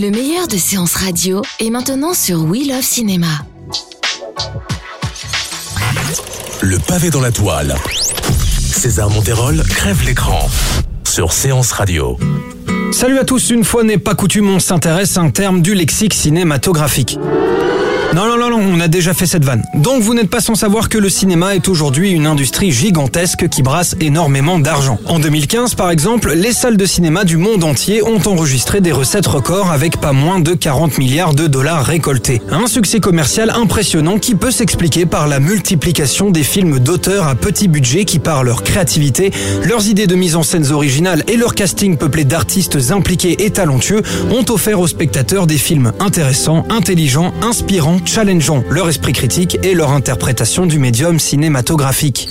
Le meilleur de séances radio est maintenant sur We Love Cinéma. Le pavé dans la toile. César Monterol crève l'écran sur Séance Radio. Salut à tous, une fois n'est pas coutume, on s'intéresse à un terme du lexique cinématographique. Non, non, non, non, on a déjà fait cette vanne. Donc vous n'êtes pas sans savoir que le cinéma est aujourd'hui une industrie gigantesque qui brasse énormément d'argent. En 2015, par exemple, les salles de cinéma du monde entier ont enregistré des recettes records avec pas moins de 40 milliards de dollars récoltés. Un succès commercial impressionnant qui peut s'expliquer par la multiplication des films d'auteurs à petit budget qui, par leur créativité, leurs idées de mise en scène originales et leur casting peuplé d'artistes impliqués et talentueux ont offert aux spectateurs des films intéressants, intelligents, inspirants, challengeant leur esprit critique et leur interprétation du médium cinématographique.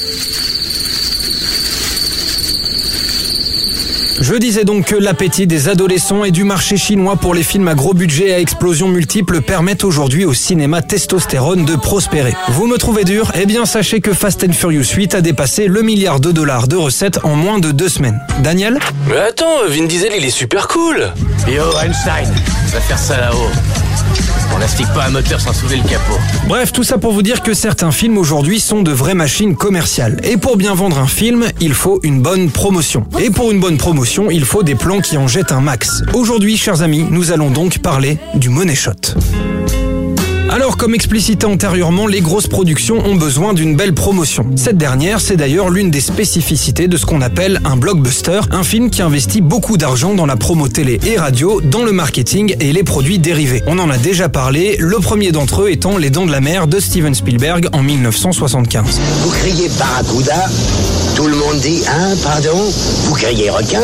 Je disais donc que l'appétit des adolescents et du marché chinois pour les films à gros budget à explosion multiple permettent aujourd'hui au cinéma testostérone de prospérer. Vous me trouvez dur? Eh bien sachez que Fast and Furious 8 a dépassé le milliard de dollars de recettes en moins de deux semaines. Daniel? Mais attends, Vin Diesel il est super cool Yo, Einstein, va faire ça là-haut. On n'astique pas un moteur sans soulever le capot. Bref, tout ça pour vous dire que certains films aujourd'hui sont de vraies machines commerciales. Et pour bien vendre un film, il faut une bonne promotion. Et pour une bonne promotion, il faut des plans qui en jettent un max. Aujourd'hui, chers amis, nous allons donc parler du money shot. Alors, comme explicité antérieurement, les grosses productions ont besoin d'une belle promotion. Cette dernière, c'est d'ailleurs l'une des spécificités de ce qu'on appelle un blockbuster, un film qui investit beaucoup d'argent dans la promo télé et radio, dans le marketing et les produits dérivés. On en a déjà parlé, le premier d'entre eux étant Les Dents de la Mer de Steven Spielberg en 1975. Vous criez Barracuda, tout le monde dit Hein, pardon Vous criez requin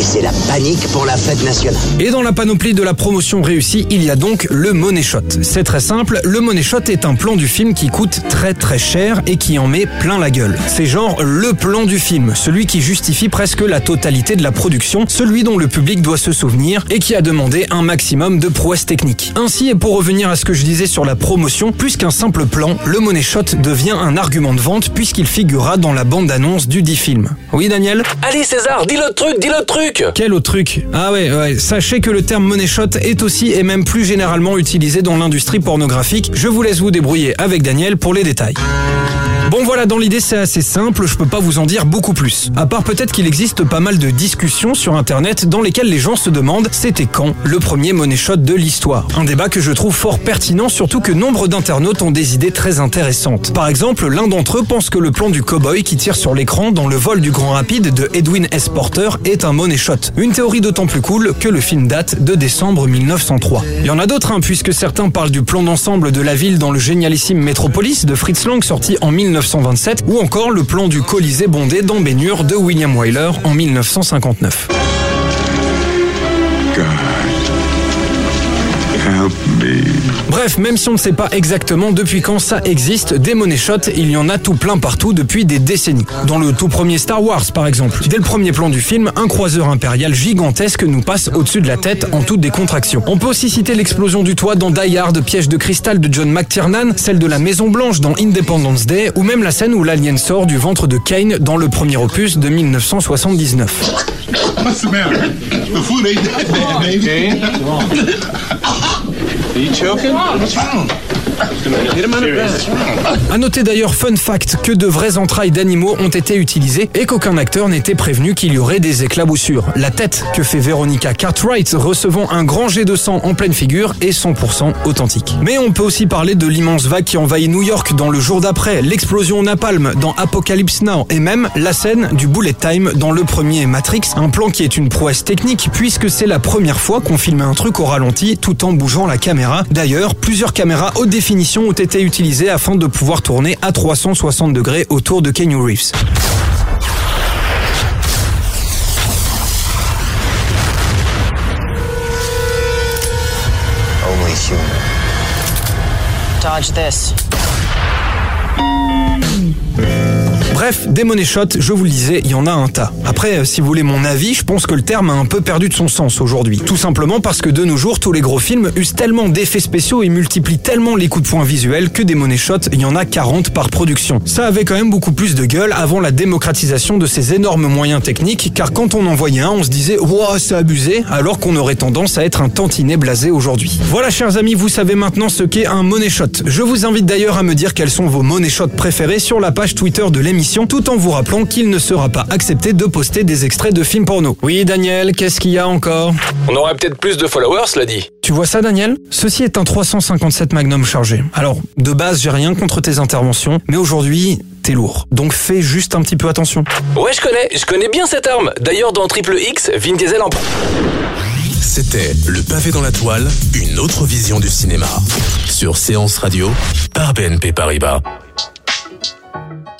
Et c'est la panique pour la fête nationale. Et dans la panoplie de la promotion réussie, il y a donc le money shot. C'est très simple, le money shot est un plan du film qui coûte très très cher et qui en met plein la gueule. C'est genre le plan du film, celui qui justifie presque la totalité de la production, celui dont le public doit se souvenir et qui a demandé un maximum de prouesse technique. Ainsi, et pour revenir à ce que je disais sur la promotion, plus qu'un simple plan, le money shot devient un argument de vente puisqu'il figurera dans la bande-annonce du dit film. Oui Daniel? Allez César, dis le truc, dis le truc Quel autre truc Ah ouais, ouais, sachez que le terme money shot est aussi et même plus généralement utilisé dans l'industrie pornographique. Je vous laisse vous débrouiller avec Daniel pour les détails. Bon voilà, dans l'idée c'est assez simple, je peux pas vous en dire beaucoup plus. À part peut-être qu'il existe pas mal de discussions sur internet dans lesquelles les gens se demandent c'était quand le premier money shot de l'histoire? Un débat que je trouve fort pertinent, surtout que nombre d'internautes ont des idées très intéressantes. Par exemple, l'un d'entre eux pense que le plan du cowboy qui tire sur l'écran dans le vol du Grand Rapide de Edwin S. Porter est un money shot. Une théorie d'autant plus cool que le film date de décembre 1903. Il y en a d'autres, hein, puisque certains parlent du plan d'ensemble de la ville dans le génialissime Metropolis de Fritz Lang sorti en 1927 ou encore le plan du Colisée bondé dans Bénure de William Wyler en 1959. Bref, même si on ne sait pas exactement depuis quand ça existe, des money shots, il y en a tout plein partout depuis des décennies. Dans le tout premier Star Wars, par exemple, dès le premier plan du film, un croiseur impérial gigantesque nous passe au-dessus de la tête en toute décontraction. On peut aussi citer l'explosion du toit dans Die Hard, Piège de cristal de John McTiernan, celle de la Maison Blanche dans Independence Day, ou même la scène où l'alien sort du ventre de Kane dans le premier opus de 1979. Are you choking? What's wrong? A noter d'ailleurs, fun fact, que de vraies entrailles d'animaux ont été utilisées et qu'aucun acteur n'était prévenu qu'il y aurait des éclaboussures. La tête que fait Veronica Cartwright recevant un grand jet de sang en pleine figure est 100% authentique. Mais on peut aussi parler de l'immense vague qui envahit New York dans le jour d'après, l'explosion napalm dans Apocalypse Now et même la scène du bullet time dans le premier Matrix, un plan qui est une prouesse technique puisque c'est la première fois qu'on filme un truc au ralenti tout en bougeant la caméra. D'ailleurs, plusieurs caméras haute Définitions ont été utilisées afin de pouvoir tourner à 360 degrés autour de Kenny Reefs. Bref, des money shots, je vous le disais, il y en a un tas. Après, euh, si vous voulez mon avis, je pense que le terme a un peu perdu de son sens aujourd'hui. Tout simplement parce que de nos jours, tous les gros films usent tellement d'effets spéciaux et multiplient tellement les coups de poing visuels que des money shots, il y en a 40 par production. Ça avait quand même beaucoup plus de gueule avant la démocratisation de ces énormes moyens techniques, car quand on en voyait un, on se disait « Ouah, c'est abusé », alors qu'on aurait tendance à être un tantinet blasé aujourd'hui. Voilà, chers amis, vous savez maintenant ce qu'est un money shot. Je vous invite d'ailleurs à me dire quels sont vos money shots préférés sur la page Twitter de l'émission tout en vous rappelant qu'il ne sera pas accepté de poster des extraits de films porno. Oui, Daniel, qu'est-ce qu'il y a encore? On aurait peut-être plus de followers, cela dit. Tu vois ça, Daniel? Ceci est un 357 Magnum chargé. Alors, de base, j'ai rien contre tes interventions, mais aujourd'hui, t'es lourd. Donc fais juste un petit peu attention. Ouais, je connais, je connais bien cette arme. D'ailleurs, dans Triple X, Vin Diesel en... C'était Le pavé dans la toile, une autre vision du cinéma. Sur Séance Radio, par BNP Paribas.